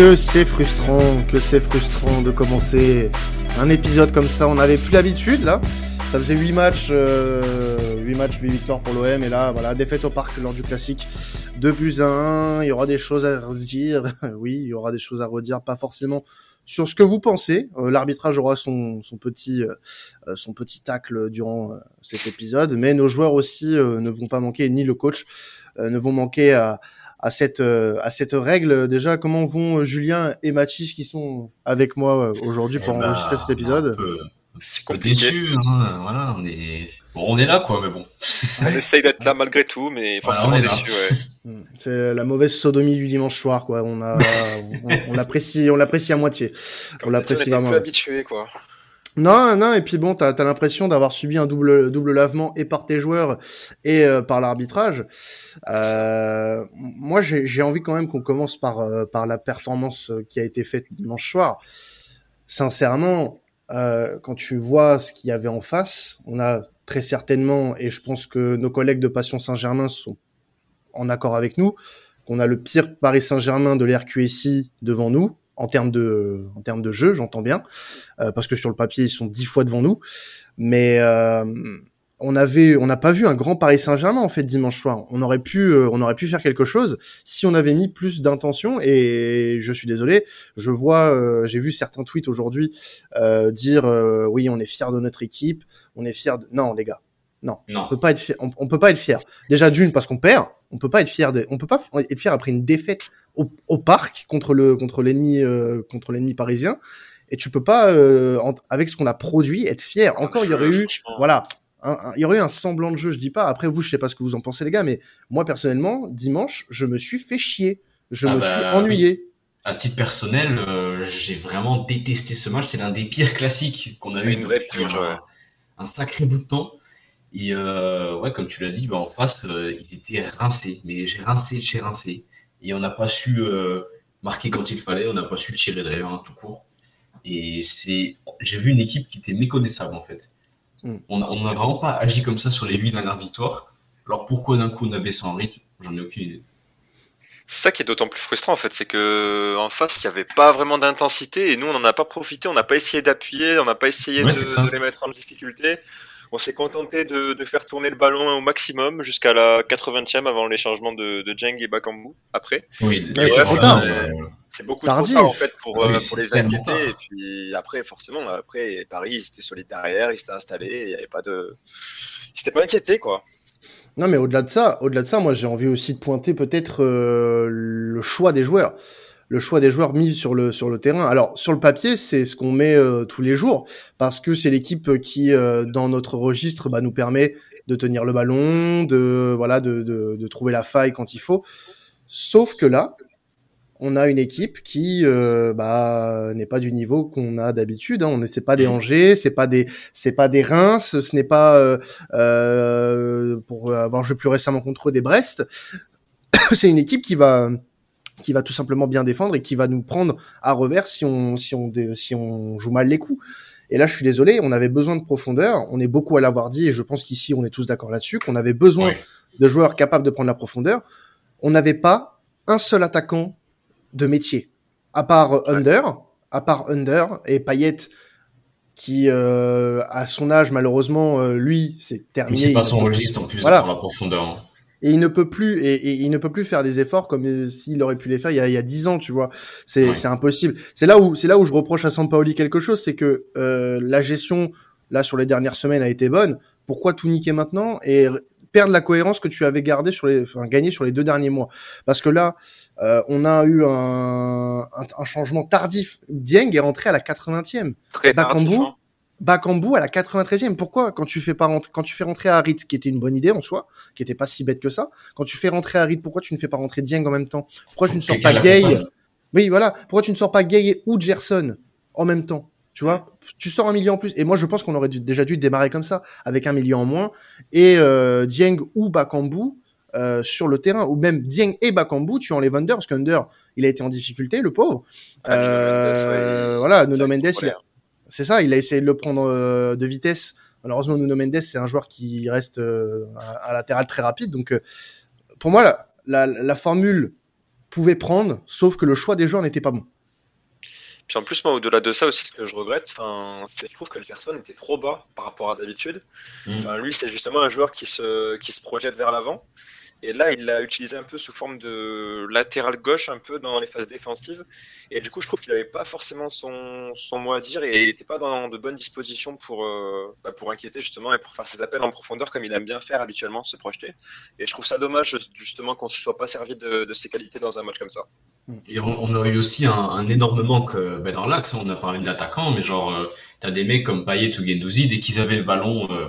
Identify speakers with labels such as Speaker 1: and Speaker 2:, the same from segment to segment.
Speaker 1: Que c'est frustrant, que c'est frustrant de commencer un épisode comme ça. On n'avait plus l'habitude là. Ça faisait 8 matchs, euh, 8 matchs, 8 victoires pour l'OM. Et là, voilà, défaite au parc lors du classique. 2 buts à 1. Il y aura des choses à redire. oui, il y aura des choses à redire. Pas forcément sur ce que vous pensez. Euh, L'arbitrage aura son, petit euh, son petit tacle durant euh, cet épisode, mais nos joueurs aussi euh, ne vont pas manquer, ni le coach ne vont manquer à, à cette à cette règle. Déjà, comment vont Julien et Mathis qui sont avec moi aujourd'hui pour
Speaker 2: Eh ben,
Speaker 1: enregistrer cet épisode?
Speaker 3: C'est
Speaker 2: un peu
Speaker 3: compliqué.
Speaker 2: déçu, hein, voilà, on est... Bon, on est là, quoi, mais bon.
Speaker 3: On essaye d'être là malgré tout, mais
Speaker 2: Voilà,
Speaker 3: forcément
Speaker 2: on est là.
Speaker 3: déçu. Ouais.
Speaker 1: Hmm. C'est la mauvaise sodomie du dimanche soir, quoi. On a, on, on l'apprécie, on l'apprécie à moitié.
Speaker 3: Comme
Speaker 1: On
Speaker 3: on
Speaker 1: l'apprécie vraiment.
Speaker 3: plus habitué, quoi.
Speaker 1: Non, non, et puis bon, t'as as, l'impression d'avoir subi un double double lavement et par tes joueurs et euh, par l'arbitrage. Euh, moi, j'ai envie quand même qu'on commence par euh, par la performance euh, qui a été faite dimanche soir. Sincèrement, quand tu vois ce qu'il y avait en face, on a très certainement, et je pense que nos collègues de Passion Saint-Germain sont en accord avec nous, qu'on a le pire Paris Saint-Germain de l'RQSI devant nous en termes de en termes de jeu, j'entends bien, euh, parce que sur le papier ils sont dix fois devant nous, mais euh, on avait on n'a pas vu un grand Paris Saint-Germain en fait dimanche soir. On aurait pu euh, on aurait pu faire quelque chose si on avait mis plus d'intention et je suis désolé, je vois euh, j'ai vu certains tweets aujourd'hui euh, dire euh, oui on est fier de notre équipe, on est fier de non les gars non,
Speaker 2: Non.
Speaker 1: on peut pas être fier. On, on peut pas être fier. Déjà d'une parce qu'on perd. On peut pas être fier. De, on peut pas être fier après une défaite au, au parc contre le contre l'ennemi euh, contre l'ennemi parisien. Et tu peux pas euh, en- avec ce qu'on a produit être fier. Encore il y aurait eu voilà. un- un- il y aurait eu un semblant de jeu, je dis pas. Après vous, je sais pas ce que vous en pensez les gars, mais moi personnellement, dimanche, je me suis fait chier. Je
Speaker 2: Ah
Speaker 1: me
Speaker 2: bah,
Speaker 1: suis ennuyé.
Speaker 2: À titre personnel, euh, j'ai vraiment détesté ce match. C'est l'un des pires classiques qu'on a eu
Speaker 3: Une vraie
Speaker 2: un sacré bout de temps. Et euh, ouais, comme tu l'as dit, bah, en face, euh, ils étaient rincés. Mais j'ai rincé, j'ai rincé. Et on n'a pas su euh, marquer quand il fallait. On n'a pas su tirer derrière hein, tout court. Et c'est, j'ai vu une équipe qui était méconnaissable en fait.
Speaker 1: Mm.
Speaker 2: On n'a vraiment pas agi comme ça sur les huit dernières victoires. Alors pourquoi d'un coup on a baissé en rythme? J'en ai aucune idée.
Speaker 3: C'est ça qui est d'autant plus frustrant en fait, c'est que en face il n'y avait pas vraiment d'intensité et nous on n'en a pas profité, on n'a pas essayé d'appuyer, on n'a pas essayé
Speaker 2: Ouais,
Speaker 3: de les mettre en difficulté. On s'est contenté de, de faire tourner le ballon au maximum jusqu'à la 80e avant les changements de, de Jeng et Bakambu après.
Speaker 2: Oui,
Speaker 1: Ouais,
Speaker 3: c'est
Speaker 2: ouais,
Speaker 3: trop
Speaker 1: tard.
Speaker 2: euh,
Speaker 3: C'est beaucoup
Speaker 1: Tardif.
Speaker 3: trop tard en fait pour,
Speaker 2: Oui,
Speaker 3: euh, pour les inquiéter et puis après forcément après Paris ils étaient solides derrière, ils s'étaient installés, il n'y avait pas de... Ils s'étaient pas inquiétés quoi.
Speaker 1: Non, mais au-delà de ça, au-delà de ça, moi j'ai envie aussi de pointer peut-être euh, le choix des joueurs, le choix des joueurs mis sur le sur le terrain. Alors sur le papier, c'est ce qu'on met euh, tous les jours parce que c'est l'équipe qui, euh, dans notre registre, bah, nous permet de tenir le ballon, de voilà, de, de, de trouver la faille quand il faut. Sauf que là, on a une équipe qui euh, bah, n'est pas du niveau qu'on a d'habitude. Hein. On n'est c'est pas des
Speaker 2: Mhm.
Speaker 1: Angers, c'est pas des c'est pas des Reims, ce n'est pas euh, euh, pour avoir joué plus récemment contre eux des Brest. c'est une équipe qui va qui va tout simplement bien défendre et qui va nous prendre à revers si on si on si on joue mal les coups. Et là, je suis désolé, on avait besoin de profondeur. On est beaucoup à l'avoir dit et je pense qu'ici on est tous d'accord là-dessus qu'on avait besoin de joueurs capables de prendre la profondeur. On n'avait pas un seul attaquant de métier, à part Under, à part Under et Payet, qui euh, à son âge malheureusement euh, lui c'est
Speaker 2: Mais
Speaker 1: terminé.
Speaker 2: c'est pas son registre en plus
Speaker 1: Voilà.
Speaker 2: pour la profondeur.
Speaker 1: Et il ne peut plus et, et il ne peut plus faire des efforts comme euh, s'il aurait pu les faire il y a, il y a 10 ans, tu vois. C'est
Speaker 2: Ouais.
Speaker 1: c'est impossible. C'est là où c'est là où je reproche à Sampaoli quelque chose, c'est que euh, la gestion là sur les dernières semaines a été bonne. Pourquoi tout niquer maintenant et perdre la cohérence que tu avais gardé sur les enfin gagné sur les deux derniers mois? Parce que là, euh, on a eu un, un, un changement tardif. Dieng est rentré à la 80e.
Speaker 3: Très
Speaker 1: Bakambu,
Speaker 3: tardif, hein.
Speaker 1: Bakambu à la 93e. Pourquoi quand tu fais pas rentrer, quand tu fais rentrer Harit, qui était une bonne idée en soi, qui était pas si bête que ça, quand tu fais rentrer Harit, pourquoi tu ne fais pas rentrer Dieng en même temps? Pourquoi tu ne sors pas Gay. Oui, voilà. Pourquoi tu ne sors pas Gay ou Gerson en même temps? Tu vois? Tu sors un milieu en plus. Et moi, je pense qu'on aurait dû- déjà dû démarrer comme ça, avec un milieu en moins et euh, Dieng ou Bakambu. euh, sur le terrain ou même Dieng et Bakambu tu enlèves Under parce qu'Under il a été en difficulté le pauvre
Speaker 3: Ah, Nuno Mendes, ouais,
Speaker 1: Euh,
Speaker 3: il-
Speaker 1: voilà
Speaker 3: il
Speaker 1: Nuno Mendes il a. c'est ça, il a essayé de le prendre euh, de vitesse. Malheureusement, Nuno Mendes, c'est un joueur qui reste euh, à, à latéral très rapide. Donc, euh, pour moi, la, la, la formule pouvait prendre, sauf que le choix des joueurs n'était pas bon.
Speaker 3: Puis en plus, moi, au-delà de ça aussi, ce que je regrette, c'est je trouve que le personne était trop bas par rapport à d'habitude. Mm. lui, c'est justement un joueur qui se, qui se projette vers l'avant. Et là, il l'a utilisé un peu sous forme de latéral gauche, un peu dans les phases défensives. Et du coup, je trouve qu'il n'avait pas forcément son, son, mot à dire et il n'était pas dans de bonnes dispositions pour, euh, bah, pour inquiéter justement et pour faire ses appels en profondeur comme il aime bien faire habituellement, se projeter. Et je trouve ça dommage justement qu'on ne se soit pas servi de, ses qualités dans un match comme ça.
Speaker 2: Et on, a eu aussi un, un énorme manque bah, dans l'axe. Hein. On a parlé de l'attaquant, mais genre, euh, tu as des mecs comme Payet ou Gendouzi, dès qu'ils avaient le ballon. Euh, euh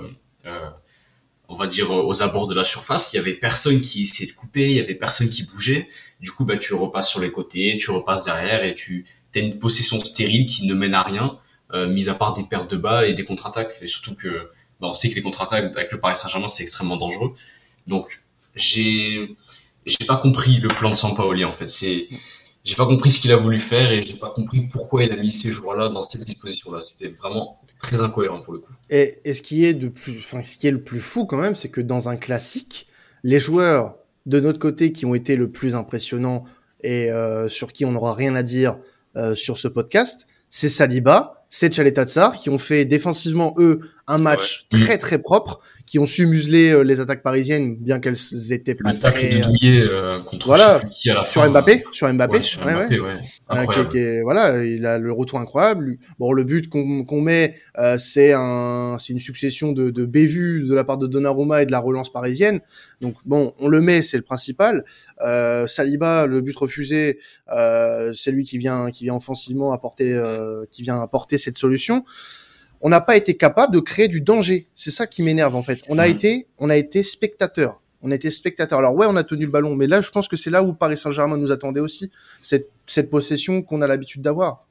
Speaker 2: on va dire aux abords de la surface, il y avait personne qui essayait de couper, il y avait personne qui bougeait. Du coup, bah, tu repasses sur les côtés, tu repasses derrière et tu as une possession stérile qui ne mène à rien, euh, mis à part des pertes de balles et des contre-attaques. Et surtout que, bah, on sait que les contre-attaques avec le Paris Saint-Germain, c'est extrêmement dangereux. Donc, j'ai, j'ai pas compris le plan de Sampaoli, en fait. C'est, j'ai pas compris ce qu'il a voulu faire et j'ai pas compris pourquoi il a mis ces joueurs-là dans cette disposition-là. C'était vraiment très incohérent pour le coup.
Speaker 1: Et, et, ce qui est de plus, enfin, ce qui est le plus fou quand même, c'est que dans un classique, les joueurs de notre côté qui ont été le plus impressionnants et euh, sur qui on n'aura rien à dire euh, sur ce podcast, c'est Saliba, c'est Tchaletatsar qui ont fait défensivement eux un match très très propre, qui ont su museler euh, les attaques parisiennes, bien qu'elles étaient
Speaker 2: pas très... de Douillet euh, contre
Speaker 1: voilà, qui à la sur Mbappé, sur Mbappé, ouais, sur Mbappé, ouais, euh, voilà, il a le retour incroyable. Bon, le but qu'on met, c'est un, c'est une succession de, de bévues de la part de Donnarumma et de la relance parisienne. Donc bon, on le met, c'est le principal. Saliba, le but refusé, c'est lui qui vient, qui vient offensivement apporter, qui vient apporter cette solution on n'a pas été capable de créer du danger. C'est ça qui m'énerve en fait. On a été, on a été spectateur. On a été spectateur. Alors ouais, on a tenu le ballon, mais là, je pense que c'est là où Paris Saint-Germain nous attendait aussi cette, cette possession qu'on a l'habitude d'avoir.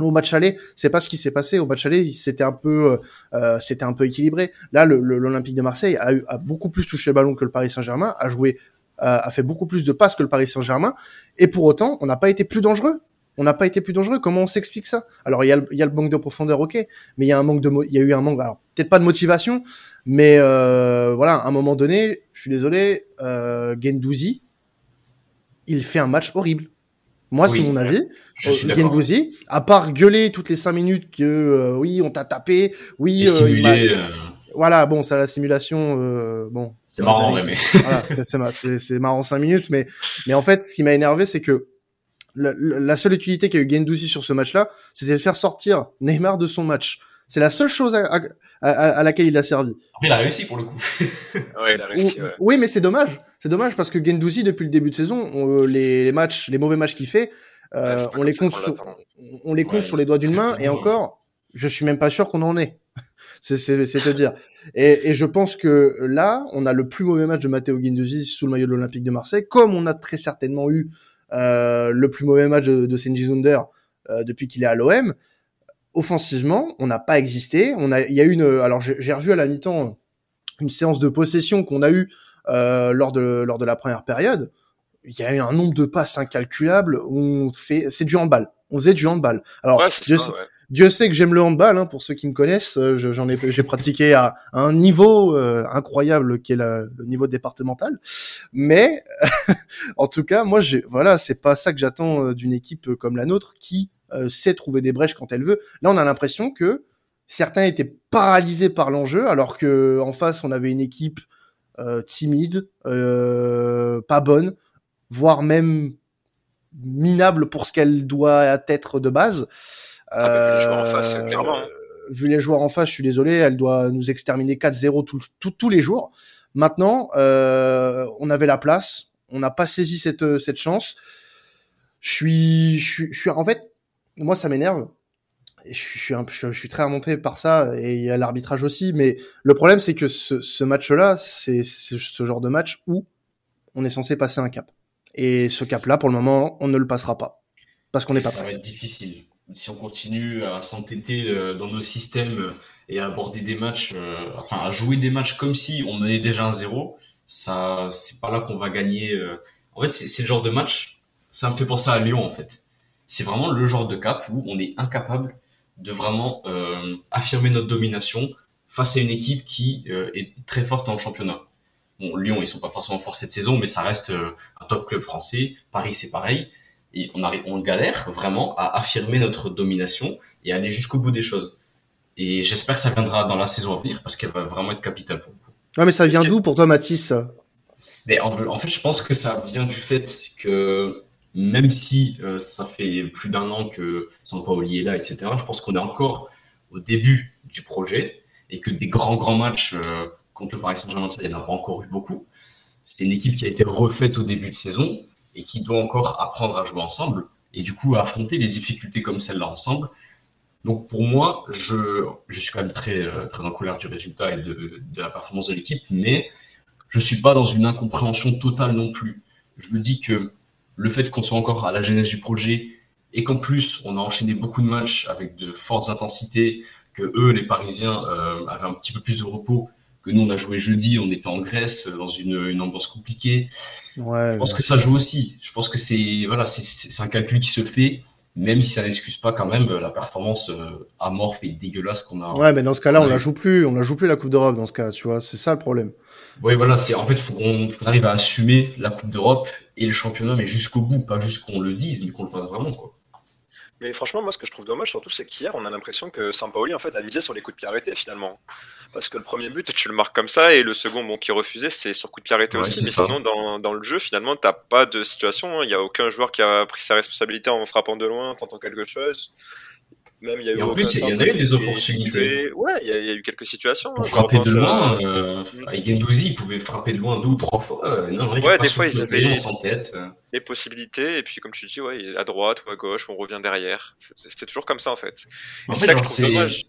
Speaker 1: Au match aller, c'est pas ce qui s'est passé. Au match aller, c'était un peu, euh, euh c'était un peu équilibré. Là, l'Olympique de Marseille a, eu, a beaucoup plus touché le ballon que le Paris Saint-Germain, a joué, euh, a fait beaucoup plus de passes que le Paris Saint-Germain, et pour autant, on n'a pas été plus dangereux on n'a pas été plus dangereux. Comment on s'explique ça? Alors il y, a le, il y a le manque de profondeur, ok, mais il y a un manque de, il y a eu un manque, alors peut-être pas de motivation, mais euh, voilà, à un moment donné, je suis désolé, euh, Gendouzi, il fait un match horrible. Moi, c'est mon avis. Euh, Gendouzi, à part gueuler toutes les cinq minutes que euh, oui, on t'a tapé, oui,
Speaker 2: euh,
Speaker 1: voilà, bon, ça la simulation, bon,
Speaker 2: c'est marrant, mais
Speaker 1: voilà, c'est marrant cinq minutes, mais mais en fait, ce qui m'a énervé, c'est que la, seule utilité qu'a eu Gendouzi sur ce match-là, c'était de faire sortir Neymar de son match. C'est la seule chose à, laquelle il a servi.
Speaker 2: il a réussi pour le coup.
Speaker 3: ouais, il a réussi. Ouais.
Speaker 1: Oui, mais c'est dommage. C'est dommage parce que Gendouzi, depuis le début de saison, euh, les, matchs, les mauvais matchs qu'il fait, euh, on, les compte sur, on, les compte sur les doigts d'une main. Et encore, je suis même pas sûr qu'on en est. c'est te dire. Et, et, je pense que là, on a le plus mauvais match de Matteo Gendouzi sous le maillot de l'Olympique de Marseille, comme on a très certainement eu euh, le plus mauvais match de, de Senji Zunder euh, depuis qu'il est à l'OM. Offensivement, on n'a pas existé. On a, il y a une, alors j'ai revu à la mi-temps une séance de possession qu'on a eu euh, lors de lors de la première période. Il y a eu un nombre de passes incalculable. On fait, c'est du handball. On faisait du handball. Alors, je, sais, Dieu sait que j'aime le handball, hein, pour ceux qui me connaissent. Euh, j'en ai, j'ai pratiqué à, un niveau euh, incroyable qui est le niveau départemental. Mais en tout cas, moi, j'ai, voilà, c'est pas ça que j'attends euh, d'une équipe comme la nôtre qui sait trouver des brèches quand elle veut. Là, on a l'impression que certains étaient paralysés par l'enjeu, alors que en face, on avait une équipe timide, pas bonne, voire même minable pour ce qu'elle doit être de base.
Speaker 3: Ah bah, vu les joueurs en face, euh, clairement. Hein.
Speaker 1: Vu les joueurs en face, je suis désolé, elle doit nous exterminer 4-0 tous les jours. Maintenant, euh, on avait la place, on n'a pas saisi cette, cette chance. Je suis, je suis, je suis, en fait, moi ça m'énerve. Je suis, un, je, suis très remonté par ça et il y a l'arbitrage aussi. Mais le problème, c'est que ce, ce match-là, c'est ce genre de match où on est censé passer un cap. Et ce cap-là, pour le moment, on ne le passera pas parce qu'on n'est pas prêt.
Speaker 2: Ça va être difficile si on continue à s'entêter euh, dans nos systèmes euh, et à aborder des matchs, euh, enfin à jouer des matchs comme si on menait déjà un zéro, ça, c'est pas là qu'on va gagner. En fait, c'est le genre de match, ça me fait penser à Lyon en fait. C'est vraiment le genre de cap où on est incapable de vraiment affirmer notre domination face à une équipe qui est très forte dans le championnat. Bon, Lyon, ils sont pas forcément forts cette saison, mais ça reste un top club français. Paris, c'est pareil. Et on arrive, on galère vraiment à affirmer notre domination et aller jusqu'au bout des choses. Et j'espère que ça viendra dans la saison à venir parce qu'elle va vraiment être capitale pour
Speaker 1: vous. Ouais, mais ça vient d'où pour toi, Mathis?
Speaker 2: Mais en, fait, je pense que ça vient du fait que même si euh, ça fait plus d'un an que Sampaoli est là, etc., je pense qu'on est encore au début du projet et que des grands, grands matchs euh, contre le Paris Saint-Germain, il n'y en a pas encore eu beaucoup. C'est une équipe qui a été refaite au début de saison et qui doit encore apprendre à jouer ensemble et du coup à affronter des difficultés comme celle-là ensemble. Donc pour moi, je, je suis quand même très, euh, très en colère du résultat et de, la performance de l'équipe, mais je suis pas dans une incompréhension totale non plus. Je me dis que le fait qu'on soit encore à la genèse du projet et qu'en plus on a enchaîné beaucoup de matchs avec de fortes intensités, que eux, les Parisiens, euh, avaient un petit peu plus de repos, que nous on a joué jeudi, on était en Grèce dans une, une ambiance compliquée. Ouais, je pense que ça joue aussi. Je pense que c'est voilà, c'est un calcul qui se fait même si ça n'excuse pas quand même la performance euh, amorphe et dégueulasse qu'on a.
Speaker 1: Ouais, mais dans ce cas-là, on la joue plus, on la joue plus la Coupe d'Europe dans ce cas, tu vois, c'est ça le problème.
Speaker 2: Oui, voilà, c'est en fait, faut qu'on arrive à assumer la Coupe d'Europe et le championnat, mais jusqu'au bout, pas juste qu'on le dise, mais qu'on le fasse vraiment, quoi.
Speaker 3: Mais franchement, moi, ce que je trouve dommage, surtout, c'est qu'hier, on a l'impression que Sampaoli, en fait, a misé sur les coups de pied arrêtés, finalement. Parce que le premier but, tu le marques comme ça, et le second, bon, qui refusait, c'est sur coup de pied arrêté aussi. Mais sinon, dans, dans, le jeu, finalement, t'as pas de situation. Hein. Il n'y a aucun joueur qui a pris sa responsabilité en frappant de loin, tentant quelque chose.
Speaker 2: Même, il y a eu en plus, il y en a eu des opportunités.
Speaker 3: Ouais, il y, a, eu quelques situations.
Speaker 2: Pour hein, frapper de loin, euh, avec Gendouzi, il pouvait frapper de loin deux ou trois fois. Euh,
Speaker 3: non, ouais, des fois, ils avaient les, possibilités, et puis comme tu dis, ouais, à droite ou à gauche, on revient derrière. C'était toujours comme ça, en fait. c'est dommage.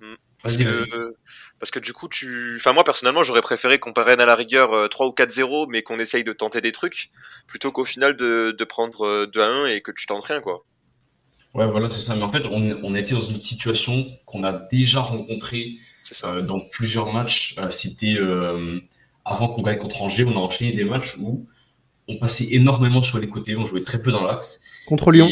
Speaker 3: Hmm. Parce que, parce que du coup, tu. Enfin, moi, personnellement, j'aurais préféré qu'on parraine à la rigueur 3 euh, ou 4-0, mais qu'on essaye de tenter des trucs, plutôt qu'au final de, de prendre 2 à 1 et que tu tentes rien, quoi.
Speaker 2: Ouais, voilà, c'est ça. Mais en fait, on, on était dans une situation qu'on a déjà rencontrée euh, dans plusieurs matchs. Euh, c'était euh, avant qu'on gagne contre Angers, on a enchaîné des matchs où on passait énormément sur les côtés, on jouait très peu dans l'axe.
Speaker 1: Contre Lyon.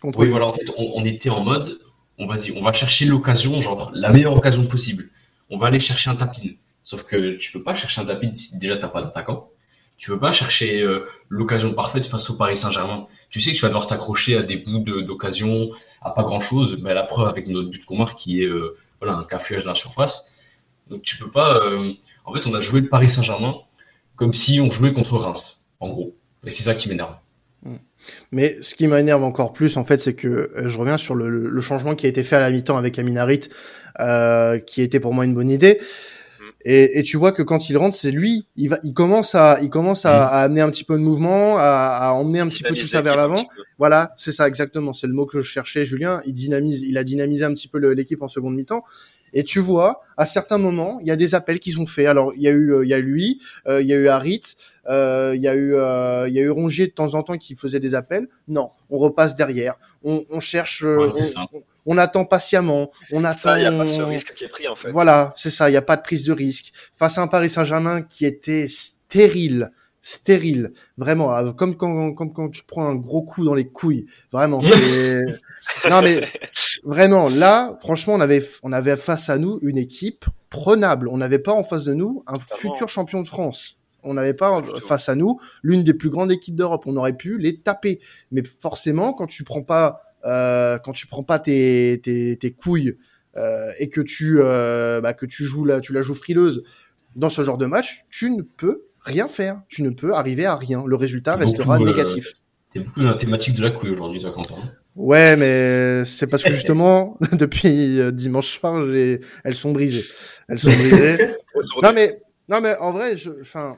Speaker 2: contre oui, voilà, en fait, on, on, était en mode, on va on va chercher l'occasion, genre la meilleure occasion possible. On va aller chercher un tapin. Sauf que tu peux pas chercher un tapin si déjà t'as pas d'attaquant tu veux pas chercher euh, l'occasion parfaite face au Paris Saint-Germain. Tu sais que tu vas devoir t'accrocher à des bouts d'occasion, à pas grand-chose. Mais la preuve avec notre but qu'on marque qui est euh, voilà un cafouillage de la surface. Donc tu peux pas. Euh, en fait, on a joué le Paris Saint-Germain comme si on jouait contre Reims, en gros. Et c'est ça qui m'énerve.
Speaker 1: Mmh. Mais ce qui m'énerve encore plus, en fait, c'est que je reviens sur le, changement qui a été fait à la mi-temps avec Aminarit, euh, qui était pour moi une bonne idée. Et, et, tu vois que quand il rentre, c'est lui, il va, il commence à, il commence à, mm. à amener un petit peu de mouvement, à, à emmener un petit peu tout ça vers l'avant. Voilà, c'est ça exactement, c'est le mot que je cherchais, Julien. Il dynamise, il a dynamisé un petit peu l'équipe en seconde mi-temps. Et tu vois, à certains moments, il y a des appels qui sont faits. Alors, il y a eu, euh, il y a lui, euh, il y a eu Harit, euh, il y a eu, il y a eu Rongier de temps en temps qui faisait des appels. Non, on repasse derrière, on, on cherche, on attend patiemment, on attend.
Speaker 3: Il n'y a pas ce risque qui est pris en fait.
Speaker 1: Voilà, c'est ça, il n'y a pas de prise de risque face à un Paris Saint-Germain qui était stérile, stérile, vraiment, euh, comme quand, comme quand tu prends un gros coup dans les couilles, vraiment. non mais vraiment, là, franchement, on avait, on avait face à nous une équipe prenable. On n'avait pas en face de nous un futur champion de France on n'avait pas face à nous l'une des plus grandes équipes d'Europe. On aurait pu les taper. Mais forcément, quand tu prends pas euh, quand tu prends pas tes, tes, tes couilles euh, et que tu, euh, bah, que tu joues la, tu la joues frileuse dans ce genre de match, tu ne peux rien faire. Tu ne peux arriver à rien. Le résultat restera négatif.
Speaker 2: T'es beaucoup dans la thématique de la couille aujourd'hui, toi, Quentin.
Speaker 1: Ouais, mais c'est parce que justement, depuis dimanche soir, elles sont brisées. Elles sont brisées. non mais, non mais en vrai, enfin,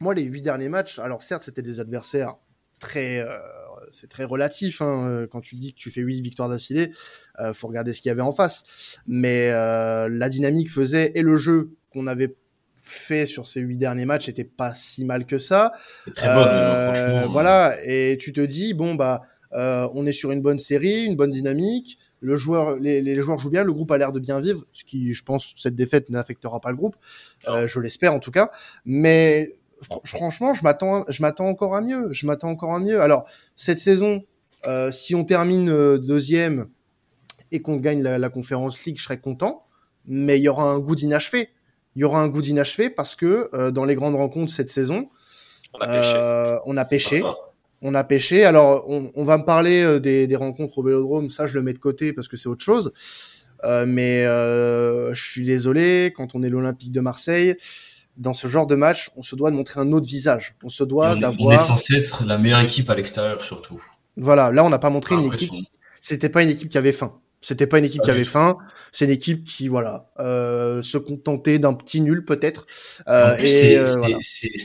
Speaker 1: moi les huit derniers matchs, alors certes c'était des adversaires très, euh, c'est très relatif. Hein, euh, quand tu dis que tu fais 8 victoires d'affilée, euh, faut regarder ce qu'il y avait en face. Mais la dynamique faisait et le jeu qu'on avait fait sur ces huit derniers matchs était pas si mal que ça.
Speaker 2: Très bonne, hein.
Speaker 1: Voilà, et tu te dis bon bah on est sur une bonne série, une bonne dynamique. Le joueur, les, les joueurs jouent bien, le groupe a l'air de bien vivre, ce qui, je pense, cette défaite n'affectera pas le groupe. je l'espère en tout cas. Mais franchement, je m'attends, je m'attends encore à mieux. Je m'attends encore à mieux. Alors cette saison, euh, si on termine euh, deuxième et qu'on gagne la, la, conférence League, je serais content. Mais il y aura un goût d'inachevé. il y aura un goût d'inachevé parce que euh, dans les grandes rencontres cette saison,
Speaker 3: On a pêché.
Speaker 1: euh, on a pêché. On a pêché. Alors, on, on va me parler des, des rencontres au Vélodrome. Ça, je le mets de côté parce que c'est autre chose. Mais je suis désolé. Quand on est l'Olympique de Marseille, dans ce genre de match, on se doit de montrer un autre visage. On se doit
Speaker 2: on, on est
Speaker 1: d'avoir.
Speaker 2: censé être la meilleure équipe à l'extérieur surtout.
Speaker 1: Voilà. Là, on n'a pas montré une équipe. C'était pas une équipe qui avait faim. C'était pas une équipe qui avait faim. C'est une équipe qui, voilà, euh, se contentait d'un petit nul peut-être. Euh,
Speaker 2: En plus,
Speaker 1: et
Speaker 2: c'est
Speaker 1: euh, voilà.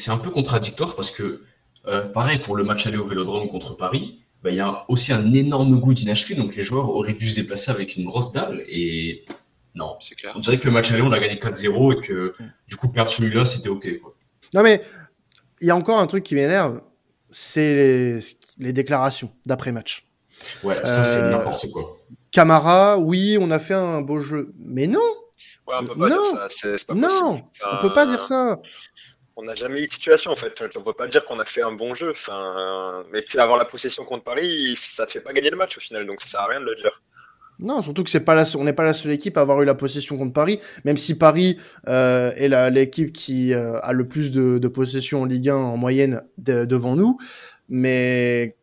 Speaker 2: un peu contradictoire parce que, euh, pareil, pour le match aller au Vélodrome contre Paris, bah, il y a aussi un énorme goût d'inachevé. Donc les joueurs auraient dû se déplacer avec une grosse dalle. Et non,
Speaker 3: C'est clair.
Speaker 2: on dirait que le match aller, on l'a gagné 4-0 et que du coup, perdre celui-là, c'était OK. Quoi.
Speaker 1: Non mais il y a encore un truc qui m'énerve, c'est les, les déclarations d'après match.
Speaker 2: Ouais, ça, c'est
Speaker 1: Euh,
Speaker 2: n'importe quoi.
Speaker 1: Camara, oui, on a fait un beau jeu, mais non,
Speaker 3: Ouais, on peut pas
Speaker 1: Non.
Speaker 3: dire ça. C'est c'est pas
Speaker 1: non,
Speaker 3: possible.
Speaker 1: on
Speaker 3: Enfin,
Speaker 1: peut pas dire ça.
Speaker 3: On n'a jamais eu de situation en fait. On peut pas dire qu'on a fait un bon jeu. Enfin, mais puis avoir la possession contre Paris, ça te fait pas gagner le match au final, donc ça sert à rien de le dire.
Speaker 1: Non, surtout que c'est pas la, on n'est pas la seule équipe à avoir eu la possession contre Paris, même si Paris euh, est l'équipe qui euh, a le plus de, de possession en Ligue 1 en moyenne de- devant nous. Mais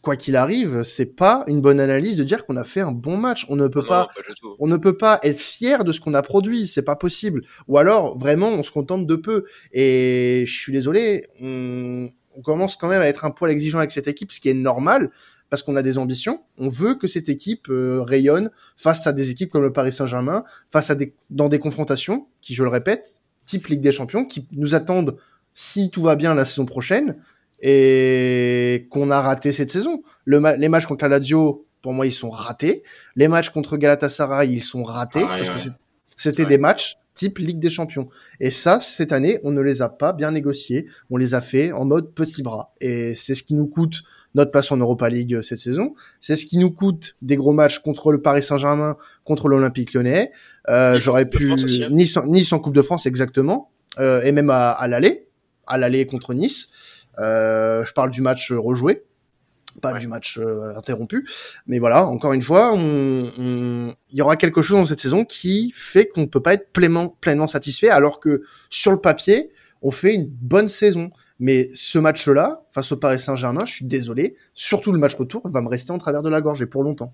Speaker 1: quoi qu'il arrive, c'est pas une bonne analyse de dire qu'on a fait un bon match. On ne peut
Speaker 3: Non,
Speaker 1: pas
Speaker 3: pas
Speaker 1: on ne peut pas être fier de ce qu'on a produit, c'est pas possible. Ou alors, vraiment, on se contente de peu. Et je suis désolé, on, on commence quand même à être un poil exigeant avec cette équipe, ce qui est normal, parce qu'on a des ambitions. On veut que cette équipe euh, rayonne face à des équipes comme le Paris Saint-Germain, face à des, dans des confrontations qui, je le répète, type Ligue des Champions, qui nous attendent si tout va bien la saison prochaine et qu'on a raté cette saison. Le ma- les matchs contre la Lazio, pour moi, ils sont ratés. Les matchs contre Galatasaray, ils sont ratés
Speaker 2: Ah
Speaker 1: parce que
Speaker 2: ouais.
Speaker 1: c'était
Speaker 3: Ouais.
Speaker 1: des matchs type Ligue des Champions. Et ça, cette année, on ne les a pas bien négociés. On les a fait en mode petit bras. Et c'est ce qui nous coûte notre place en Europa League euh, cette saison. C'est ce qui nous coûte des gros matchs contre le Paris Saint-Germain, contre l'Olympique Lyonnais. Euh, J'aurais pu
Speaker 3: hein.
Speaker 1: Nice, en, Nice en Coupe de France exactement, euh, et même à, à l'aller, à l'aller contre Nice. Euh, je parle du match rejoué, pas
Speaker 3: Ouais.
Speaker 1: du match euh, interrompu. Mais voilà, encore une fois, on, on- il y aura quelque chose dans cette saison qui fait qu'on ne peut pas être pleinement, pleinement satisfait, alors que sur le papier, on fait une bonne saison. Mais ce match-là, face au Paris Saint-Germain, je suis désolé, surtout le match retour, va me rester en travers de la gorge et pour longtemps.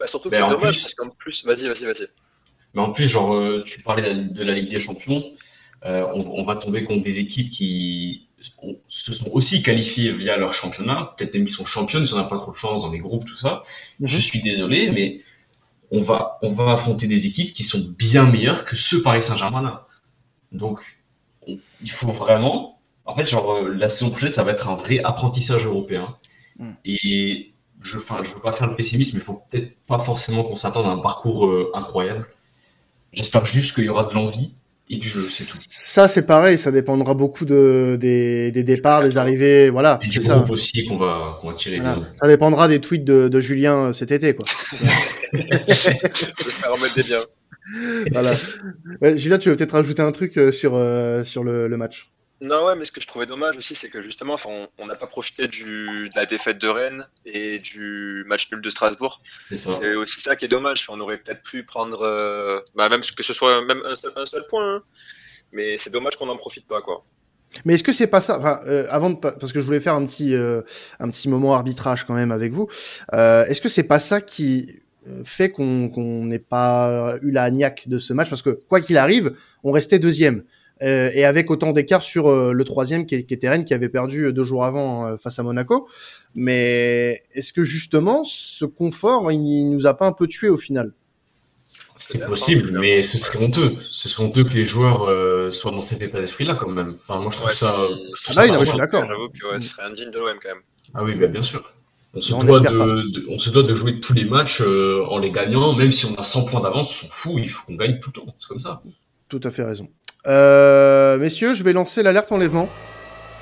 Speaker 3: Bah, surtout que c'est
Speaker 2: en
Speaker 3: dommage
Speaker 2: plus-
Speaker 3: parce qu'en plus, vas-y, vas-y, vas-y.
Speaker 2: Mais en plus, genre, euh, tu parlais de la, Ligue des Champions. euh, on, on va tomber contre des équipes qui se sont aussi qualifiées via leur championnat. Peut-être même qu'ils sont championnes, si on n'a pas trop de chance dans les groupes, tout ça.
Speaker 1: Mhm.
Speaker 2: Je suis désolé, mais on va, on va affronter des équipes qui sont bien meilleures que ce Paris Saint-Germain-là. Donc, on- il faut vraiment. En fait, genre, euh, la saison prochaine, ça va être un vrai apprentissage européen.
Speaker 1: Mm.
Speaker 2: Et je, enfin, je veux pas faire le pessimisme, mais il faut peut-être pas forcément qu'on s'attende à un parcours euh, incroyable. J'espère juste qu'il y aura de l'envie et du jeu, c'est tout.
Speaker 1: Ça, c'est pareil, ça dépendra beaucoup de, des, des départs, des arrivées, voilà.
Speaker 2: Et du
Speaker 1: c'est ça.
Speaker 2: groupe aussi qu'on va, qu'on va tirer.
Speaker 1: Voilà. Ça dépendra des tweets de, de Julien euh, cet été, quoi.
Speaker 3: J'espère remettre des biens.
Speaker 1: voilà. Ouais, Julien, tu veux peut-être rajouter un truc sur, euh, sur le, le match?
Speaker 3: Non, ouais, mais ce que je trouvais dommage aussi, c'est que justement, enfin, on- n'a pas profité du, de la défaite de Rennes et du match nul de Strasbourg.
Speaker 2: C'est ça.
Speaker 3: C'est aussi ça qui est dommage. Enfin, on aurait peut-être pu prendre, euh, bah, même que ce soit même un seul, un seul point, hein. mais c'est dommage qu'on n'en profite pas, quoi.
Speaker 1: Mais est-ce que c'est pas ça Enfin, euh, avant de parce que je voulais faire un petit euh, un petit moment arbitrage quand même avec vous. Euh, est-ce que c'est pas ça qui fait qu'on qu'on n'ait pas eu la niaque de ce match? Parce que quoi qu'il arrive, on restait deuxième. Euh, et avec autant d'écart sur euh, le troisième qui, est- qui était Rennes qui avait perdu euh, deux jours avant euh, face à Monaco. Mais est-ce que justement ce confort il, il nous a pas un peu tué au final?
Speaker 2: C'est possible,
Speaker 3: hein,
Speaker 2: mais ce serait honteux. Ce serait honteux que les joueurs euh, soient dans cet état d'esprit-là, quand même. Enfin, moi, je trouve
Speaker 3: Ouais,
Speaker 2: ça. je trouve
Speaker 1: Ah
Speaker 2: ça
Speaker 1: bah non, je suis d'accord.
Speaker 3: J'avoue que ouais, ce serait indigne de l'OM quand même.
Speaker 2: Ah oui, bah, bien sûr. On se,
Speaker 1: Non,
Speaker 2: doit de, de- on se doit de jouer tous les matchs euh, en les gagnant, même si on a 100 points d'avance, on s'en fout, il faut qu'on gagne tout le temps. C'est comme ça.
Speaker 1: Tout à fait raison. Euh, messieurs, je vais lancer l'alerte enlèvement.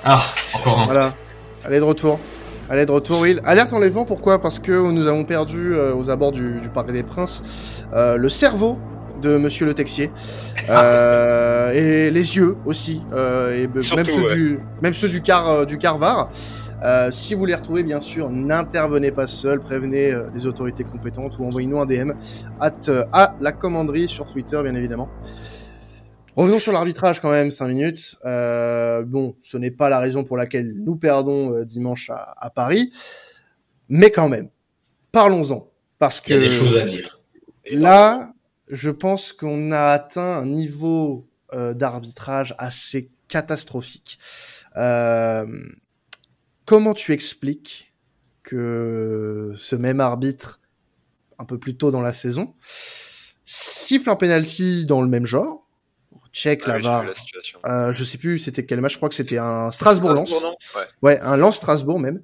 Speaker 2: Ah, encore un.
Speaker 1: Voilà. Allez de retour. Allez de retour, Will. Alerte enlèvement, pourquoi? Parce que nous avons perdu euh, aux abords du, du Parc des Princes euh, le cerveau de Monsieur le Texier euh, et les yeux aussi euh, et
Speaker 3: Surtout,
Speaker 1: même ceux
Speaker 3: ouais.
Speaker 1: du même ceux du car du Carvar. Euh, si vous les retrouvez, bien sûr, n'intervenez pas seul, prévenez euh, les autorités compétentes ou envoyez-nous un DM at, euh, à la commanderie sur Twitter, bien évidemment. Revenons sur l'arbitrage quand même, 5 minutes. Euh, bon, ce n'est pas la raison pour laquelle nous perdons euh, dimanche à, à, Paris, mais quand même, parlons-en. Parce que
Speaker 2: Il y a des choses à dire.
Speaker 1: là, je pense qu'on a atteint un niveau euh, d'arbitrage assez catastrophique. Euh, comment tu expliques que ce même arbitre, un peu plus tôt dans la saison, siffle un penalty dans le même genre, check
Speaker 3: Ah oui, situation.
Speaker 1: Euh, je sais plus c'était quel match, je crois que c'était un Strasbourg-Lens.
Speaker 3: Strasbourg, Ouais.
Speaker 1: Ouais, un Lens Strasbourg même.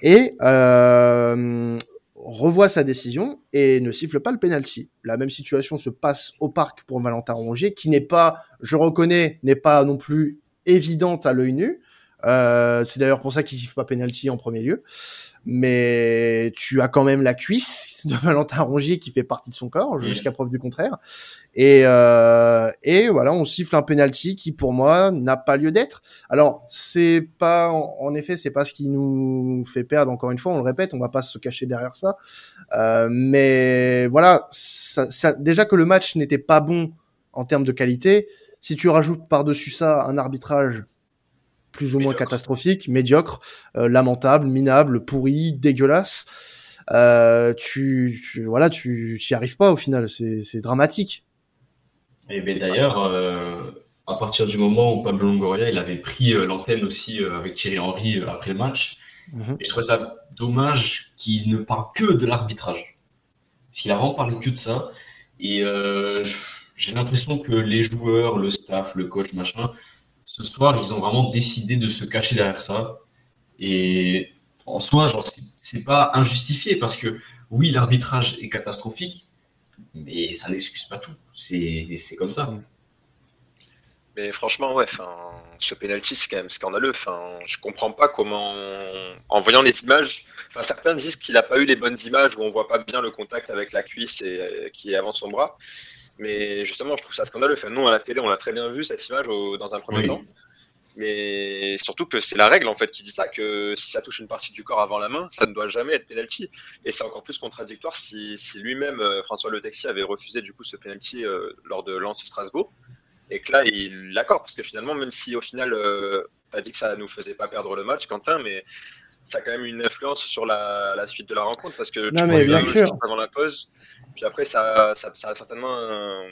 Speaker 1: Et euh, revoit sa décision et ne siffle pas le penalty. La même situation se passe au parc pour Valentin Rongier, qui n'est pas, je reconnais, n'est pas non plus évidente à l'œil nu. Euh, c'est d'ailleurs pour ça qu'il siffle pas penalty en premier lieu. Mais tu as quand même la cuisse de Valentin Rongier qui fait partie de son corps, jusqu'à preuve du contraire. Et, euh, et voilà, on siffle un penalty qui pour moi n'a pas lieu d'être. Alors c'est pas, en en effet, c'est pas ce qui nous fait perdre. Encore une fois, on le répète, on va pas se cacher derrière ça. Euh, mais voilà, ça, ça- déjà que le match n'était pas bon en termes de qualité. Si tu rajoutes par-dessus ça un arbitrage plus ou moins catastrophique, médiocre, euh, lamentable, minable, pourri, dégueulasse, euh, tu, tu- voilà, tu t'y arrives pas au final. C'est dramatique.
Speaker 2: Et ben d'ailleurs, euh, à partir du moment où Pablo Longoria il avait pris l'antenne aussi avec Thierry Henry après le match,
Speaker 1: Mhm.
Speaker 2: et je trouvais ça dommage qu'il ne parle que de l'arbitrage. Parce qu'il a vraiment parlé que de ça. Et j'ai l'impression que les joueurs, le staff, le coach, machin, ce soir, ils ont vraiment décidé de se cacher derrière ça. Et en soi, genre, c'est- pas injustifié parce que oui, l'arbitrage est catastrophique, mais ça n'excuse pas tout. C'est comme ça.
Speaker 3: Mais franchement, ouais, ce penalty, c'est quand même scandaleux. Enfin, je comprends pas comment, en voyant les images, certains disent qu'il n'a pas eu les bonnes images où on voit pas bien le contact avec la cuisse et euh, qui est avant son bras. Mais justement, je trouve ça scandaleux. Enfin, nous, à la télé, on l'a très bien vu cette image au- dans un premier
Speaker 2: Oui.
Speaker 3: temps. Mais surtout que c'est la règle en fait qui dit ça, que si ça touche une partie du corps avant la main, ça ne doit jamais être penalty. Et c'est encore plus contradictoire si, si lui-même, euh, François Le Texier, avait refusé du coup ce penalty euh, lors de Lens Strasbourg. Et que là, il l'accorde, parce que finalement, même si au final, euh, t'as dit que ça nous faisait pas perdre le match, Quentin, mais ça a quand même une influence sur la, la suite de la rencontre, parce que
Speaker 1: Non,
Speaker 3: tu
Speaker 1: mais bien sûr.
Speaker 3: avant la pause, puis après, ça, ça, ça a certainement, un-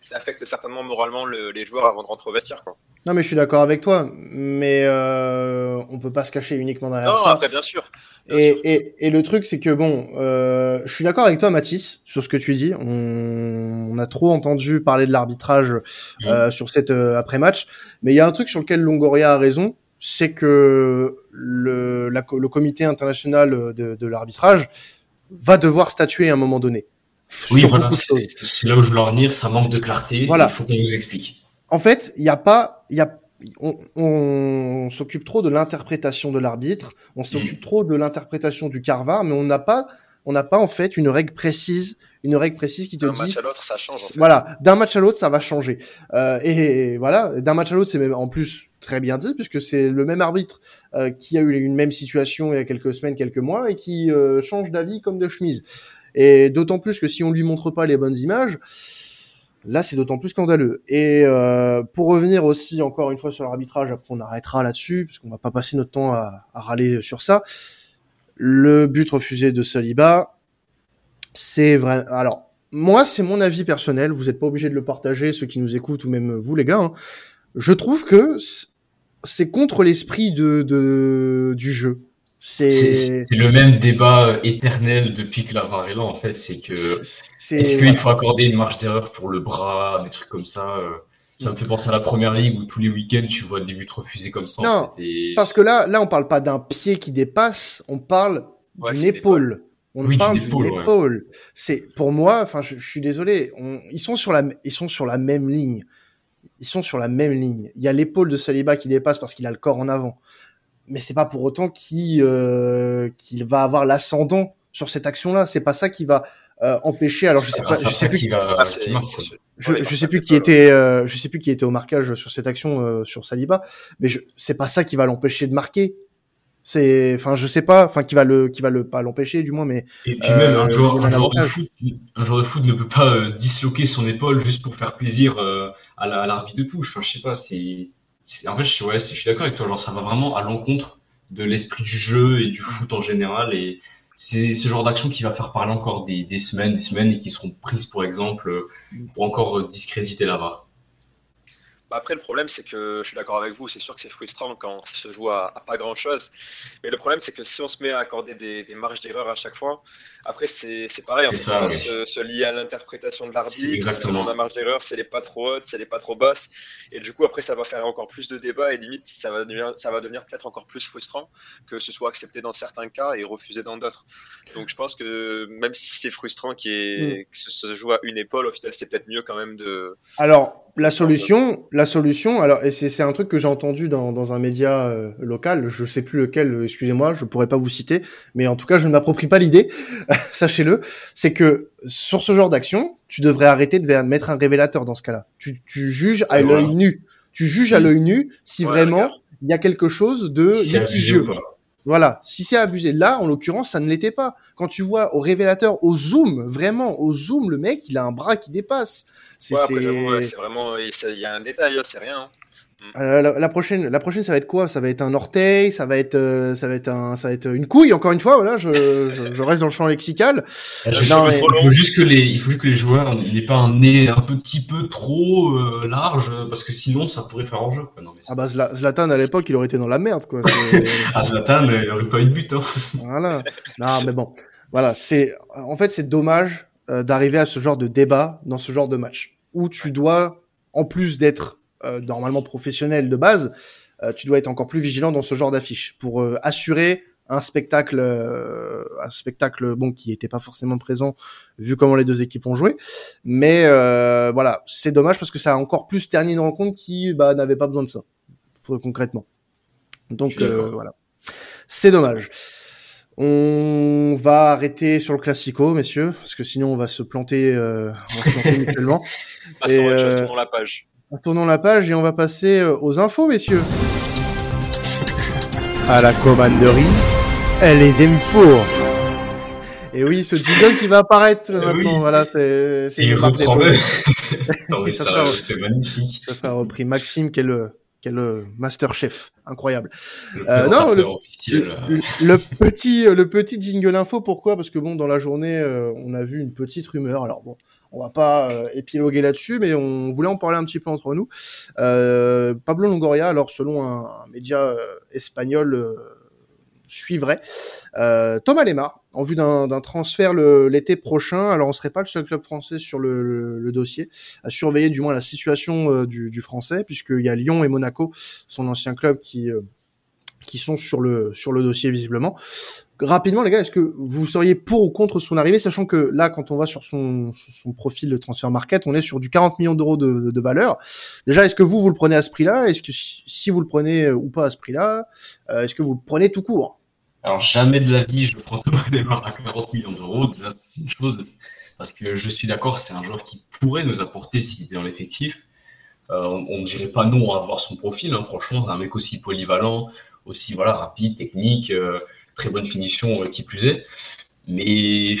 Speaker 3: ça affecte certainement moralement le- les joueurs avant de rentrer au vestiaire, quoi.
Speaker 1: Non, mais je suis d'accord avec toi. Mais euh, on peut pas se cacher uniquement derrière
Speaker 3: Non,
Speaker 1: ça.
Speaker 3: après, bien sûr. Bien
Speaker 1: Et,
Speaker 3: sûr.
Speaker 1: et, et le truc, c'est que bon, euh, je suis d'accord avec toi, Mathis, sur ce que tu dis. On, on a trop entendu parler de l'arbitrage euh, sur cette euh, après-match, mais il y a un truc sur lequel Longoria a raison, c'est que le, la le comité international de, de l'arbitrage va devoir statuer à un moment donné
Speaker 2: Oui,
Speaker 1: sur
Speaker 2: voilà, c'est là où je voulais en venir. Ça manque de clarté.
Speaker 1: Voilà.
Speaker 2: Il faut qu'on nous explique.
Speaker 1: En fait, il n'y a pas, il y a, on, on s'occupe trop de l'interprétation de l'arbitre, on s'occupe trop de l'interprétation du carvar, mais on n'a pas, on n'a pas en fait une règle précise, une règle précise qui te
Speaker 3: D'un
Speaker 1: dit,
Speaker 3: match à l'autre, ça change. En fait.
Speaker 1: voilà, d'un match à l'autre, ça va changer. Euh, et, voilà, d'un match à l'autre, c'est même en plus très bien dit puisque c'est le même arbitre euh, qui a eu une même situation il y a quelques semaines, quelques mois, et qui euh, change d'avis comme de chemise. Et d'autant plus que si on lui montre pas les bonnes images, là c'est d'autant plus scandaleux. Et euh, pour revenir aussi encore une fois sur l'arbitrage, après on arrêtera là-dessus parce qu'on va pas passer notre temps à, à râler sur ça. Le but refusé de Saliba, c'est vrai. Alors moi c'est mon avis personnel. Vous n'êtes pas obligé de le partager, ceux qui nous écoutent ou même vous les gars. hein. Je trouve que c'est contre l'esprit de, de du jeu.
Speaker 2: C'est le même débat euh, éternel depuis que la VAR est là, en fait. C'est que est-ce qu'il faut accorder une marge d'erreur pour le bras, des trucs comme ça euh, Ça me fait penser à la première ligue où tous les week-ends tu vois des buts refusés comme ça. en
Speaker 1: Non,
Speaker 2: fait, et-
Speaker 1: Parce que là, là, on parle pas d'un pied qui dépasse, on parle
Speaker 3: Ouais,
Speaker 1: d'une épaule. On
Speaker 2: Oui,
Speaker 1: parle
Speaker 2: d'une épaule, ouais.
Speaker 1: C'est pour moi, enfin, je, je suis désolé, on- ils sont sur la, ils sont sur la même ligne. Ils sont sur la même ligne. Il y a l'épaule de Saliba qui dépasse parce qu'il a le corps en avant, mais c'est pas pour autant qu'il euh, va avoir l'ascendant sur cette action-là. C'est pas ça qui va euh, empêcher. Alors je sais pas, je sais
Speaker 2: ça
Speaker 1: plus
Speaker 2: qui va
Speaker 3: Ah,
Speaker 2: qui
Speaker 1: je, sais plus qui
Speaker 3: euh,
Speaker 1: était, euh, je sais plus qui était au marquage sur cette action euh, sur Saliba, mais je, c'est pas ça qui va l'empêcher de marquer. C'est, enfin, je sais pas, enfin, qui va le, qui va le pas l'empêcher du moins, mais.
Speaker 2: Et puis même un joueur, un joueur, de foot, un joueur de foot ne peut pas disloquer son épaule juste pour faire plaisir à l'arbitre de touche. Enfin, je sais pas, c'est, en fait, je, ouais, je suis d'accord avec toi. Genre, ça va vraiment à l'encontre de l'esprit du jeu et du foot en général et c'est ce genre d'action qui va faire parler encore des, semaines, des semaines et qui seront prises pour exemple pour encore discréditer la VAR.
Speaker 3: Bah, après, le problème, c'est que je suis d'accord avec vous, c'est sûr que c'est frustrant quand ça se joue à, pas grand chose. Mais le problème, c'est que si on se met à accorder des marges d'erreur à chaque fois, après, c'est pareil.
Speaker 2: C'est ça,
Speaker 3: se, se, lier à l'interprétation de l'arbitre.
Speaker 2: Exactement.
Speaker 3: La marge d'erreur, c'est elle n'est pas trop haute, c'est elle n'est pas trop basse. Et du coup, après, ça va faire encore plus de débats et limite, ça va devenir, ça va devenir peut-être encore plus frustrant que ce soit accepté dans certains cas et refusé dans d'autres. Donc, je pense que même si c'est frustrant qu'il mm. que ce se joue à une épaule, au final, c'est peut-être mieux quand même de.
Speaker 1: Alors, la solution, la solution, alors, et c'est un truc que j'ai entendu dans, dans un média euh, local, je sais plus lequel, excusez-moi, je pourrais pas vous citer, mais en tout cas, je ne m'approprie pas l'idée, sachez-le, c'est que sur ce genre d'action, tu devrais arrêter de mettre un révélateur dans ce cas-là. Tu, tu juges à l'œil nu. Tu juges à l'œil nu si vraiment il y a quelque chose de litigieux. Voilà, si c'est abusé. Là, en l'occurrence, ça ne l'était pas. Quand tu vois au révélateur, au zoom, vraiment, au zoom, le mec, il a un bras qui dépasse.
Speaker 3: C'est ouais, vraiment, il y a un détail, c'est rien. Hein.
Speaker 1: Euh, la, prochaine, la prochaine, ça va être quoi? Ça va être un orteil, ça va être, euh, ça va être un, ça va être une couille. Encore une fois, voilà, je, je, je reste dans le champ lexical.
Speaker 2: il, faut juste que les, il faut juste que les joueurs n'aient pas un nez un petit peu trop euh, large, parce que sinon, ça pourrait faire hors jeu. Quoi. Non, mais
Speaker 1: ah bah Zlatan à l'époque, il aurait été dans la merde, quoi.
Speaker 2: ah Zlatan, il aurait pas eu de but. Hein.
Speaker 1: voilà. Non, mais bon, voilà, c'est, en fait, c'est dommage d'arriver à ce genre de débat dans ce genre de match où tu dois, en plus d'être euh, normalement professionnel de base, euh, tu dois être encore plus vigilant dans ce genre d'affiche pour euh, assurer un spectacle, un spectacle bon qui n'était pas forcément présent vu comment les deux équipes ont joué. Mais voilà, c'est dommage parce que ça a encore plus terni une rencontre qui bah, n'avait pas besoin de ça, concrètement. Donc voilà, c'est dommage. On va arrêter sur le classico, messieurs, parce que sinon on va se planter, euh, on va se planter mutuellement.
Speaker 3: Passons, et, la page.
Speaker 1: Tournons la page et on va passer euh, aux infos, messieurs. À la commanderie, elle les infos. Et oui, ce jingle qui va apparaître eh maintenant, voilà, c'est
Speaker 2: c'est Il reprend C'est magnifique.
Speaker 1: Ça sera repris. Maxime, qui est le quel master chef incroyable. Euh, non, le, le, petit le petit jingle info pourquoi? Parce que bon dans la journée euh, on a vu une petite rumeur. Alors bon, on va pas euh, épiloguer là-dessus, mais on voulait en parler un petit peu entre nous. Euh, Pablo Longoria, alors selon un, média euh, espagnol, suivrait Thomas Lemar en vue d'un transfert l'été prochain. Alors on serait pas le seul club français sur le, le, dossier à surveiller du moins la situation du, du, français, puisqu'il y a Lyon et Monaco, son ancien club, qui qui sont sur le sur le dossier visiblement rapidement, les gars, est-ce que vous seriez pour ou contre son arrivée, sachant que là, quand on va sur son, son profil de transfer market, on est sur du 40 millions d'euros de, de, valeur. Déjà, est-ce que vous, vous le prenez à ce prix-là? Est-ce que si vous le prenez euh, ou pas à ce prix-là, euh, est-ce que vous le prenez tout court?
Speaker 2: Alors, jamais de la vie, je prends Thomas Lemar à 40 millions d'euros. Déjà, c'est une chose, parce que je suis d'accord, c'est un joueur qui pourrait nous apporter s'il était dans l'effectif. Euh, on ne dirait pas non à voir son profil, hein, franchement, un mec aussi polyvalent, aussi voilà rapide, technique. Très bonne finition euh, qui plus est. Mais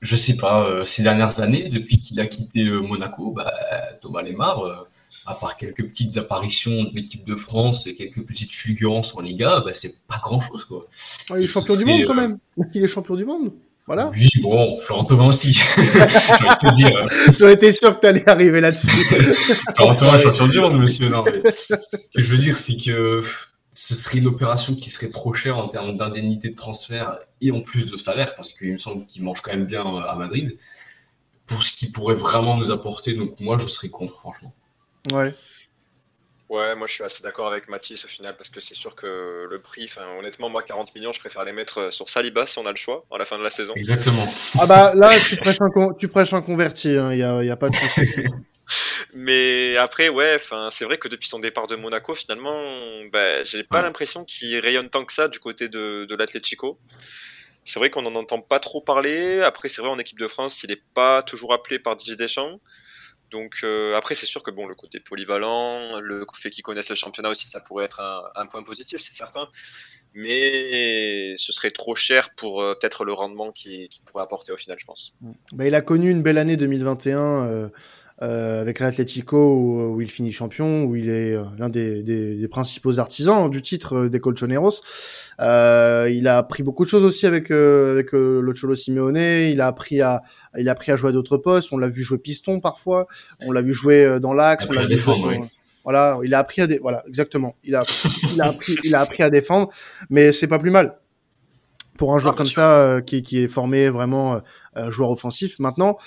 Speaker 2: je sais pas, euh, ces dernières années, depuis qu'il a quitté euh, Monaco, bah, Thomas Lemar, à part quelques petites apparitions de l'équipe de France et quelques petites fulgurances en Liga, bah, c'est pas grand chose. Quoi.
Speaker 1: Ah, il est champion du monde quand même. Il est champion du monde. Voilà.
Speaker 2: Oui, bon, Florent Thauvin aussi. te dire.
Speaker 1: J'aurais été sûr que tu allais arriver là-dessus.
Speaker 2: Florent Thauvin, champion du monde, monsieur. Non, mais ce que je veux dire, c'est que ce serait une opération qui serait trop chère en termes d'indemnité de transfert et en plus de salaire, parce qu'il me semble qu'il mange quand même bien euh, à Madrid, pour ce qui pourrait vraiment nous apporter. Donc moi, je serais contre, franchement.
Speaker 1: Ouais.
Speaker 3: Ouais, moi je suis assez d'accord avec Mathis au final, parce que c'est sûr que le prix, enfin honnêtement, moi 40 millions, je préfère les mettre euh, sur Saliba si on a le choix, à la fin de la saison.
Speaker 2: Exactement.
Speaker 1: Ah bah là, tu prêches un, tu prêches un converti, il hein, n'y a, y a pas de souci.
Speaker 3: Mais après, ouais, c'est vrai que depuis son départ de Monaco, finalement, bah, j'ai pas l'impression qu'il rayonne tant que ça du côté de, de l'Atlético. C'est vrai qu'on n'en entend pas trop parler. Après, c'est vrai en équipe de France, il n'est pas toujours appelé par Didier Deschamps. Donc après, c'est sûr que bon, le côté polyvalent, le fait qu'ils connaissent le championnat aussi, ça pourrait être un, point positif, c'est certain. Mais ce serait trop cher pour peut-être le rendement qu'il pourrait apporter au final, je pense.
Speaker 1: Bah, il a connu une belle année 2021 euh, avec l'Atlético où, il finit champion, où il est euh, l'un des, des, des, principaux artisans du titre euh, des Colchoneros. Euh, il a appris beaucoup de choses aussi avec avec le Cholo Simeone. Il a appris à il a appris à jouer à d'autres postes. On l'a vu jouer piston parfois. On l'a vu jouer dans l'axe. On l'a vu jouer Voilà, il a appris à dé... voilà exactement. Il a il a appris il a appris à défendre, mais c'est pas plus mal pour un joueur comme ça qui, qui est formé vraiment joueur offensif. Maintenant,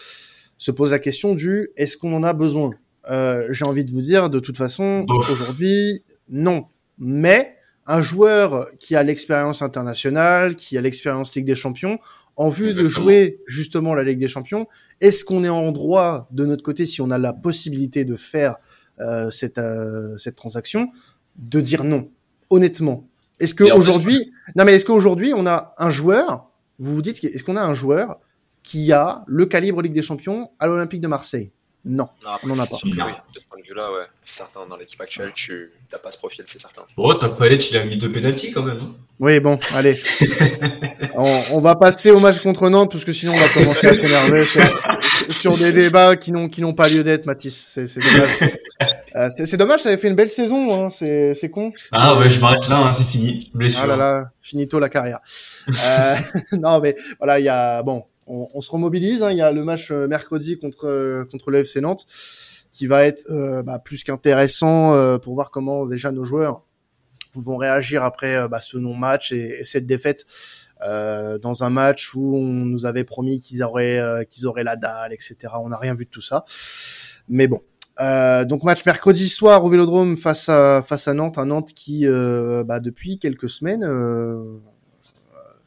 Speaker 1: se pose la question du est-ce qu'on en a besoin? Euh, J'ai envie de vous dire, de toute façon, aujourd'hui, non. Mais un joueur qui a l'expérience internationale, qui a l'expérience Ligue des Champions, en vue de jouer justement la Ligue des Champions, est-ce qu'on est en droit de notre côté, si on a la possibilité de faire euh, cette, euh, cette transaction, de dire non Honnêtement, est-ce que aujourd'hui, non mais est-ce qu'aujourd'hui on a un joueur Vous vous dites, est-ce qu'on a un joueur qui a le calibre Ligue des Champions à l'Olympique de Marseille. Non, on n'en a pas.
Speaker 3: Oui, de ce point de vue-là, ouais. C'est certain, dans l'équipe actuelle, tu n'as pas ce profil, c'est certain.
Speaker 2: Oh, t'as pas il a mis deux pénalties quand même. Hein.
Speaker 1: oui, bon, allez. on, va passer au match contre Nantes, parce que sinon on va commencer à s'énerver sur, des débats qui n'ont, qui n'ont pas lieu d'être, Mathis. C'est, dommage. Euh, c'est, dommage, ça avait fait une belle saison, hein. c'est, c'est con.
Speaker 2: Ah ouais, je m'arrête là, hein, c'est fini.
Speaker 1: Blessure. Ah là là, finito la carrière. euh, non, mais voilà, il y a, bon, on, se remobilise. Hein. Il y a le match euh, mercredi contre euh, contre le FC Nantes qui va être euh, bah, plus qu'intéressant pour voir comment déjà nos joueurs vont réagir après bah, ce non-match et, cette défaite dans un match où on nous avait promis qu'ils auraient qu'ils auraient la dalle, etc. On n'a rien vu de tout ça. Mais bon, donc match mercredi soir au Vélodrome face à face à Nantes, un Nantes qui bah, depuis quelques semaines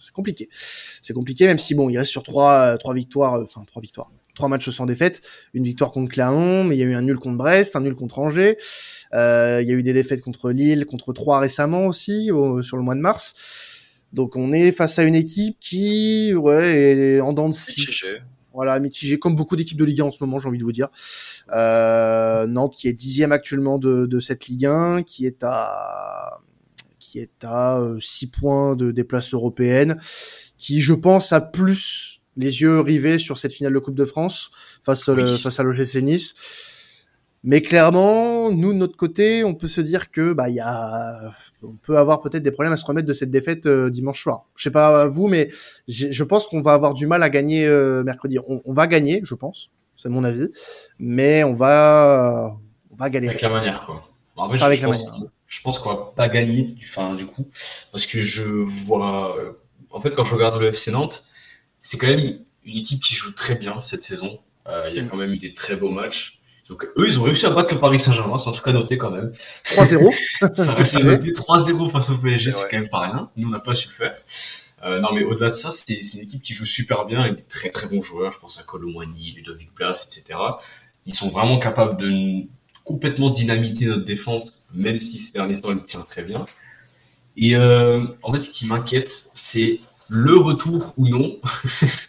Speaker 1: c'est compliqué. C'est compliqué, même si bon, il reste sur trois, euh, trois victoires, euh, enfin trois victoires, trois matchs sans défaite, une victoire contre Clermont, mais il y a eu un nul contre Brest, un nul contre Angers, euh, il y a eu des défaites contre Lille, contre Troyes récemment aussi, sur le mois de mars. Donc on est face à une équipe qui, ouais, est en dents de scie. Voilà, mitigé, comme beaucoup d'équipes de Ligue 1 en ce moment, j'ai envie de vous dire. Euh, Nantes qui est dixième actuellement de, de cette Ligue 1, qui est à qui est à 6 euh, points de, des places européennes, qui, je pense, a plus les yeux rivés sur cette finale de Coupe de France face, à face à l'OGC Nice. Mais clairement, nous de notre côté, on peut se dire que bah il y a, on peut avoir peut-être des problèmes à se remettre de cette défaite euh, dimanche soir. Je sais pas vous, mais je pense qu'on va avoir du mal à gagner euh, mercredi. On, on, va gagner, je pense, c'est mon avis, mais on va, on va galérer.
Speaker 2: Avec la manière, quoi. avec la manière je pense qu'on va pas gagner du, fin, du coup, parce que je vois, en fait, quand je regarde le FC Nantes, c'est quand même une équipe qui joue très bien cette saison. Euh, il y a mm. quand même eu des très beaux matchs. Donc eux, ils ont réussi à battre le Paris Saint-Germain, c'est en tout cas noté quand même.
Speaker 1: 3-0.
Speaker 2: ça reste noté 3-0 face au PSG, c'est quand même pas rien. Nous, on n'a pas su le faire. Euh, non, mais au-delà de ça, c'est une équipe qui joue super bien avec des très très bons joueurs. Je pense à Colomwani, Ludovic Blas, etc. Ils sont vraiment capables de complètement dynamiter notre défense, même si ces derniers temps, elle tient très bien. Et euh, en fait, ce qui m'inquiète, c'est le retour ou non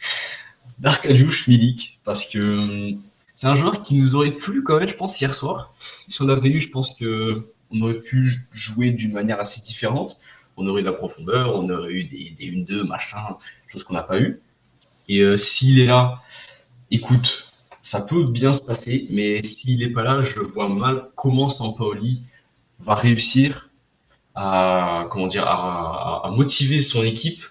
Speaker 2: d'Arkadiusz Milik, parce que euh, c'est un joueur qui nous aurait plu quand même, je pense, hier soir. Si on l'avait eu, je pense que on aurait pu jouer d'une manière assez différente. On aurait eu de la profondeur, on aurait eu des, des 1-2, machin, chose qu'on n'a pas eu. Et euh, s'il est là, écoute, ça peut bien se passer, mais s'il n'est pas là, je vois mal comment Sampaoli va réussir à, comment dire, à, motiver son équipe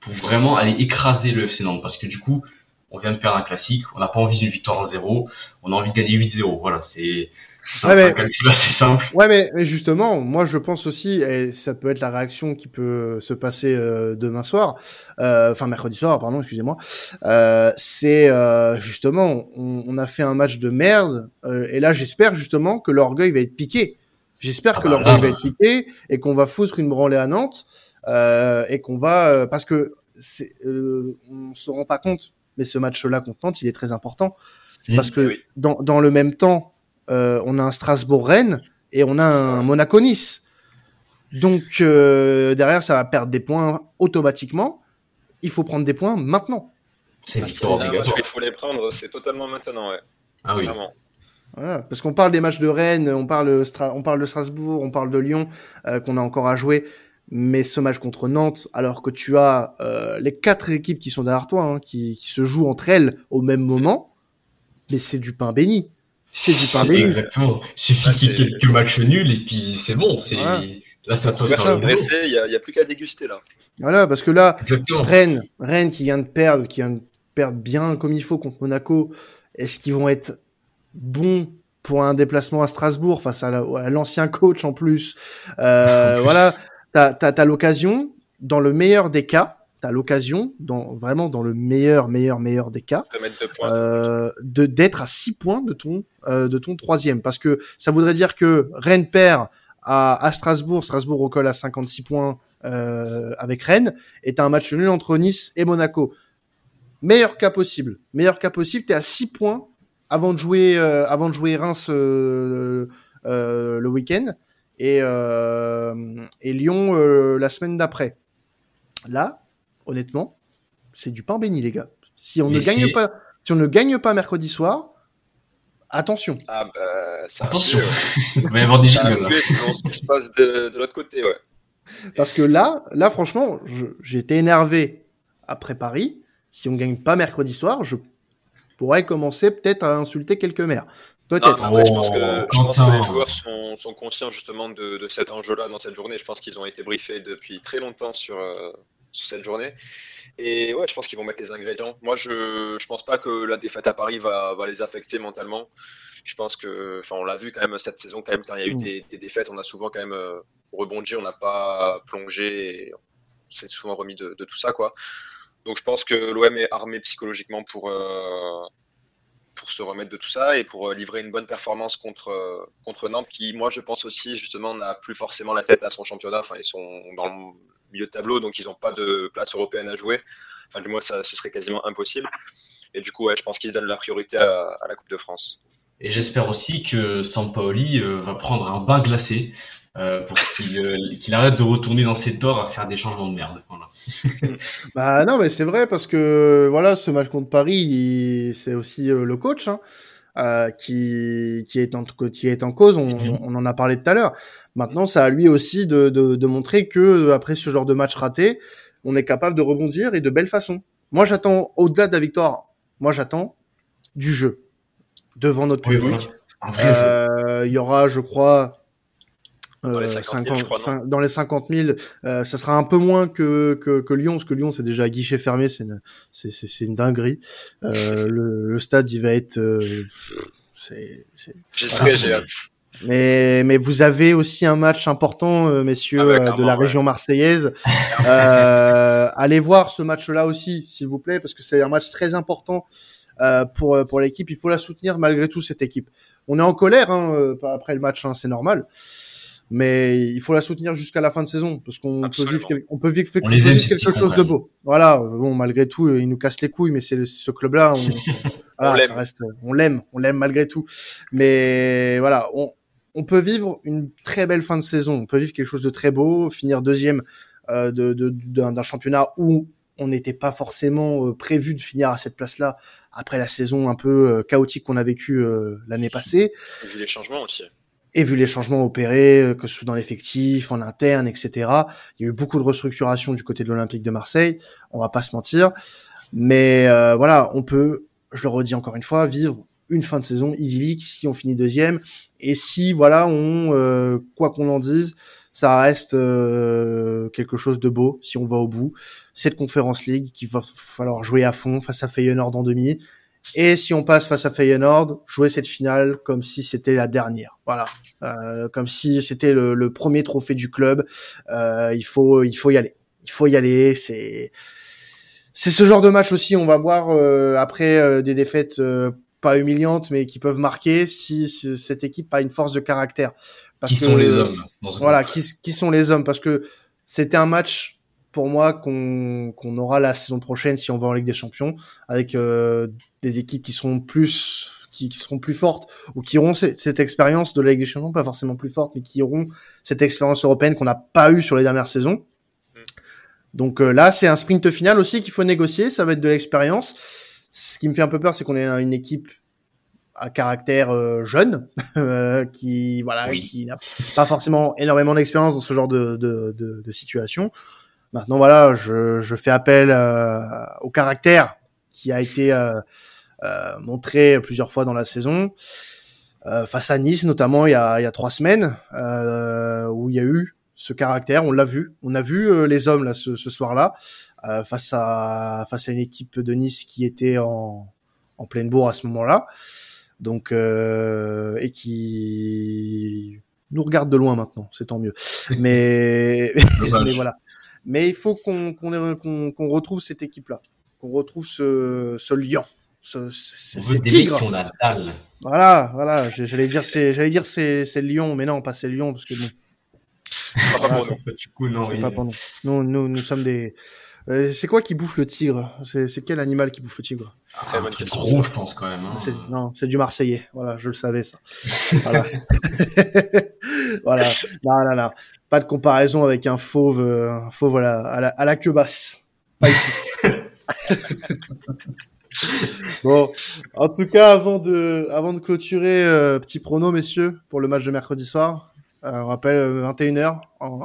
Speaker 2: pour vraiment aller écraser le FC Nantes. Parce que du coup, on vient de perdre un classique, on n'a pas envie d'une victoire en zéro, on a envie de gagner 8-0. Voilà, c'est c'est un calcul assez simple.
Speaker 1: Ouais, mais, mais, justement, moi je pense aussi, et ça peut être la réaction qui peut se passer euh, demain soir, euh, enfin mercredi soir, pardon, excusez-moi. Euh, c'est euh, justement, on, on, a fait un match de merde, euh, et là j'espère justement que l'orgueil va être piqué. J'espère ah que bah l'orgueil va être piqué et qu'on va foutre une branlée à Nantes et qu'on va, parce que c'est, on se rend pas compte, mais ce match-là contre Nantes, il est très important. Mmh. parce que dans, dans le même temps, euh, on a un Strasbourg-Rennes et on a un Monaco-Nice. Donc euh, derrière, ça va perdre des points automatiquement. Il faut prendre des points maintenant.
Speaker 3: C'est ah, Il faut les prendre, c'est totalement maintenant, ouais.
Speaker 2: Ah oui.
Speaker 1: Voilà, parce qu'on parle des matchs de Rennes, on parle, on parle de Strasbourg, on parle de Lyon, euh, qu'on a encore à jouer. Mais ce match contre Nantes, alors que tu as euh, les quatre équipes qui sont derrière toi, hein, qui, qui, se jouent entre elles au même moment, mais c'est du pain béni.
Speaker 2: C'est du pain béni. Exactement. Il suffit qu'il y ait quelques matchs nuls et puis c'est bon. C'est là, ça peut
Speaker 3: faire Il y a, y a, plus qu'à déguster là.
Speaker 1: Voilà, parce que là, Rennes, Rennes qui vient de perdre, qui vient de perdre bien comme il faut contre Monaco, est-ce qu'ils vont être bons pour un déplacement à Strasbourg face à l'ancien coach en plus? Euh, voilà, t'as as, l'occasion, dans le meilleur des cas, t'as l'occasion, dans vraiment dans le meilleur, meilleur, meilleur des cas, euh, de d'être à 6 points de ton euh, de ton troisième, parce que ça voudrait dire que Rennes perd à, à Strasbourg, Strasbourg recolle à 56 points euh, avec Rennes, et t'as un match nul entre Nice et Monaco. Meilleur cas possible, meilleur cas possible, t'es à 6 points avant de jouer, avant de jouer Reims le week-end et, et Lyon la semaine d'après. Là, honnêtement, c'est du pain béni, les gars. Si on ne gagne pas, si on ne gagne pas mercredi soir, attention.
Speaker 3: Ah bah,
Speaker 2: attention. Il va y avoir des
Speaker 3: là. Ce qui se passe de, de l'autre côté, ouais.
Speaker 1: Parce que là, là, franchement, j'étais énervé après Paris. Si on gagne pas mercredi soir, je pourrait commencer peut-être à insulter quelques maires. Peut-être.
Speaker 3: je pense que, les joueurs sont, conscients justement de, cet enjeu-là dans cette journée. Je pense qu'ils ont été briefés depuis très longtemps sur, euh, cette journée. Et ouais, je pense qu'ils vont mettre les ingrédients. Moi, je ne pense pas que la défaite à Paris va, les affecter mentalement. Je pense que, enfin, on l'a vu quand même cette saison, quand même, quand il y a eu mm. des, défaites, on a souvent quand même euh, rebondi, on n'a pas plongé, on s'est souvent remis de, de, tout ça, quoi. Donc je pense que l'OM est armé psychologiquement pour, euh, pour se remettre de tout ça et pour euh, livrer une bonne performance contre, euh, contre Nantes, qui, moi, je pense aussi, justement, n'a plus forcément la tête à son championnat. Enfin, ils sont dans le milieu de tableau, donc ils n'ont pas de place européenne à jouer. Enfin, du moins, ça, ce serait quasiment impossible. Et du coup, je pense qu'ils donnent la priorité à, la Coupe de France.
Speaker 2: Et j'espère aussi que Sampaoli va prendre un bain glacé euh, pour euh, qu'il arrête de retourner dans ses torts à faire des changements de merde. Voilà.
Speaker 1: bah non, mais c'est vrai parce que voilà, ce match contre Paris, c'est aussi euh, le coach hein, euh, qui qui est en qui est en cause. On, mhm. on en a parlé tout à l'heure. Maintenant, ça à lui aussi de, de, de montrer que après ce genre de match raté, on est capable de rebondir et de belle façon. Moi, j'attends au-delà de la victoire. Moi, j'attends du jeu devant notre public. Il y aura, je crois, dans les 50 000, 50, dans les 50 000 euh, ça sera un peu moins que, que, que Lyon, parce que Lyon, c'est déjà guichet fermé, c'est une, c'est, c'est, une dinguerie. Euh, le, le, stade, il va être... Euh, c'est,
Speaker 3: c'est... J'y serai, j'ai hâte.
Speaker 1: Mais, mais vous avez aussi un match important, euh, messieurs, ah bah, euh, de la région marseillaise. euh, allez voir ce match-là aussi, s'il vous plaît, parce que c'est un match très important euh, pour, pour l'équipe. Il faut la soutenir malgré tout, cette équipe. On est en colère hein, après le match, hein, c'est normal mais il faut la soutenir jusqu'à la fin de saison parce qu'on peut vivre, on peut vivre, quelque chose de beau. Voilà, bon malgré tout, il nous casse les couilles, mais c'est ce club-là, on, voilà, ça reste, on l'aime, on l'aime malgré tout. Mais voilà, on, on peut vivre une très belle fin de saison, on peut vivre quelque chose de très beau, finir deuxième euh, de, d'un de, championnat où on n'était pas forcément euh, prévu de finir à cette place-là après la saison un peu euh, chaotique qu'on a vécue euh, l'année passée.
Speaker 3: Vu les changements aussi.
Speaker 1: Et vu les changements opérés, que ce soit dans l'effectif, en interne, etc., il y a eu beaucoup de restructuration du côté de l'Olympique de Marseille. On va pas se mentir, mais euh, voilà, on peut, je le redis encore une fois, vivre une fin de saison idyllique si on finit deuxième et si voilà, on, euh, quoi qu'on en dise, ça reste quelque chose de beau si on va au bout. Cette conférence League qu'il va falloir jouer à fond face à Feyenoord en demi et si on passe face à Feyenoord, jouer cette finale comme si c'était la dernière. Voilà, euh, comme si c'était le, le, premier trophée du club. Euh, il faut, il faut y aller. Il faut y aller. C'est, c'est ce genre de match aussi. On va voir euh, après euh, des défaites euh, pas humiliantes, mais qui peuvent marquer si, cette équipe a une force de caractère.
Speaker 2: Parce qui sont les hommes
Speaker 1: Voilà, qui, qui sont les hommes Parce que c'était un match pour moi qu'on qu'on aura la saison prochaine si on va en Ligue des Champions avec euh, des équipes qui seront plus qui, qui, seront plus fortes ou qui auront cette, expérience de la Ligue des Champions, pas forcément plus forte, mais qui auront cette expérience européenne qu'on n'a pas eu sur les dernières saisons. Mm. Donc euh, là, c'est un sprint final aussi qu'il faut négocier. Ça va être de l'expérience. Ce qui me fait un peu peur, c'est qu'on est une équipe à caractère euh, jeune, euh, qui voilà, qui n'a pas forcément énormément d'expérience dans ce genre de, de, de, de, situation. Maintenant voilà, je, je fais appel euh, au caractère qui a été montré plusieurs fois dans la saison. face à Nice, notamment il y a, il y a trois semaines, où il y a eu ce caractère, on l'a vu, on a vu les hommes là ce, ce soir-là face à face à une équipe de Nice qui était en, en pleine bourre à ce moment-là donc euh, et qui nous regarde de loin maintenant, c'est tant mieux. Mais, mais voilà. Mais il faut qu'on retrouve cette équipe-là, qu'on retrouve ce, ce lion, ce, ce, ce tigre. Voilà, voilà. J'allais dire c'est j'allais dire c'est c'est lion, mais non, pas c'est lion parce que.
Speaker 3: C'est pas pour nous. Du coup,
Speaker 1: non, pas pour nous. Nous, nous, nous sommes des euh, c'est quoi qui bouffe le tigre? C'est quel animal qui bouffe le tigre?
Speaker 2: Ah, C'est un truc gros, je pense quand même. Hein.
Speaker 1: Non, c'est du Marseillais. Voilà, je le savais ça. voilà. voilà. Non, non, non. Pas de comparaison avec un fauve, euh, un fauve à la, à la, à la queue basse. Pas ici. bon, en tout cas, avant de, avant de clôturer, euh, petit prono, messieurs, pour le match de mercredi soir. Euh, on rappelle 21h en,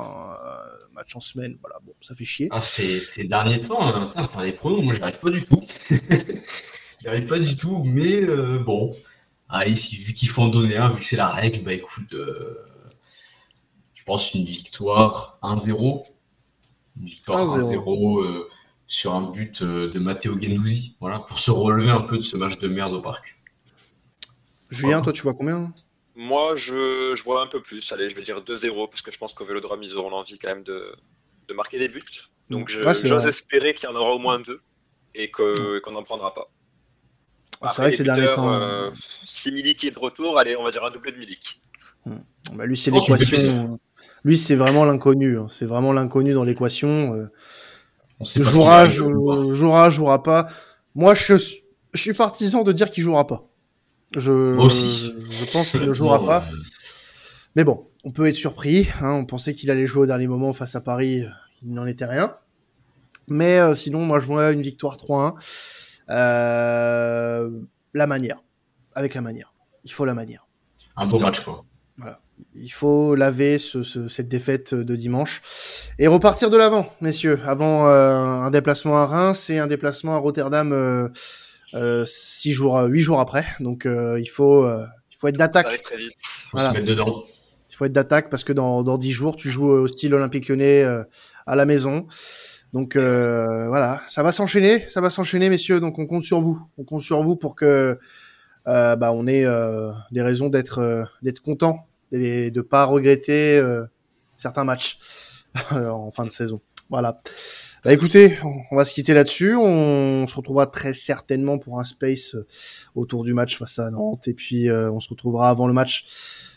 Speaker 1: match en semaine. Voilà, bon, ça fait chier.
Speaker 2: Ah, ces, derniers temps, hein, enfin, des pronos, moi, j'arrive pas du tout. j'arrive pas du tout, mais euh, bon. Allez, si, vu qu'il faut en donner un, vu que c'est la règle, bah écoute, euh, je pense une victoire 1-0. Une victoire 1-0 euh, sur un but de Matteo Gendouzi, voilà, pour se relever un peu de ce match de merde au parc.
Speaker 1: Julien, toi, tu vois combien
Speaker 3: moi, je, je, vois un peu plus. Allez, je vais dire 2-0 parce que je pense qu'au Vélodrome, ils auront l'envie quand même de, de, marquer des buts. Donc, j'ose espérer qu'il y en aura au moins deux et qu'on n'en prendra pas.
Speaker 1: c'est vrai que ces derniers temps.
Speaker 3: Euh, si Milik est de retour, allez, on va dire un doublé de Milik.
Speaker 1: Hmm. Bah, lui, c'est l'équation. Lui, c'est vraiment l'inconnu. Hein. C'est vraiment l'inconnu dans l'équation. Euh... Jouera, jouera, jouera pas. Moi, je, je suis partisan de dire qu'il jouera pas. Je,
Speaker 2: aussi.
Speaker 1: Je pense qu'il ne jouera pas. Mais bon, on peut être surpris. Hein. On pensait qu'il allait jouer au dernier moment face à Paris. Il n'en était rien. Mais euh, sinon, moi, je vois une victoire 3-1. Euh, la manière. Avec la manière. Il faut la manière.
Speaker 2: Un beau match, quoi.
Speaker 1: Voilà. Il faut laver ce, ce, cette défaite de dimanche et repartir de l'avant, messieurs. Avant euh, un déplacement à Reims et un déplacement à Rotterdam euh, euh, six jours, huit jours après. Donc euh, il faut, euh, il faut être d'attaque.
Speaker 2: Voilà. dedans.
Speaker 1: Il faut être d'attaque parce que dans dans dix jours, tu joues au style Olympique Lyonnais à la maison. Donc voilà, ça va s'enchaîner, ça va s'enchaîner, messieurs. Donc on compte sur vous, on compte sur vous pour que bah on ait des raisons d'être d'être content et de pas regretter certains matchs en fin de saison. Voilà. Bah écoutez, on va se quitter là-dessus. On se retrouvera très certainement pour un space euh, autour du match face à Nantes. Et puis euh, on se retrouvera avant le match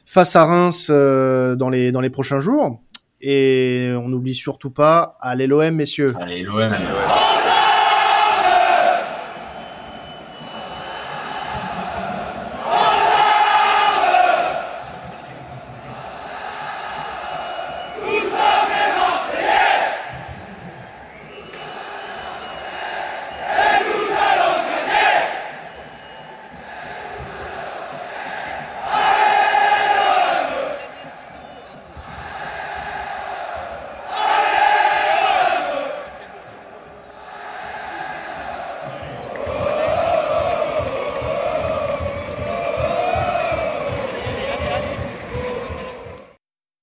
Speaker 1: face à Reims euh, dans les dans les prochains jours. Et on n'oublie surtout pas, allez l'OM, messieurs.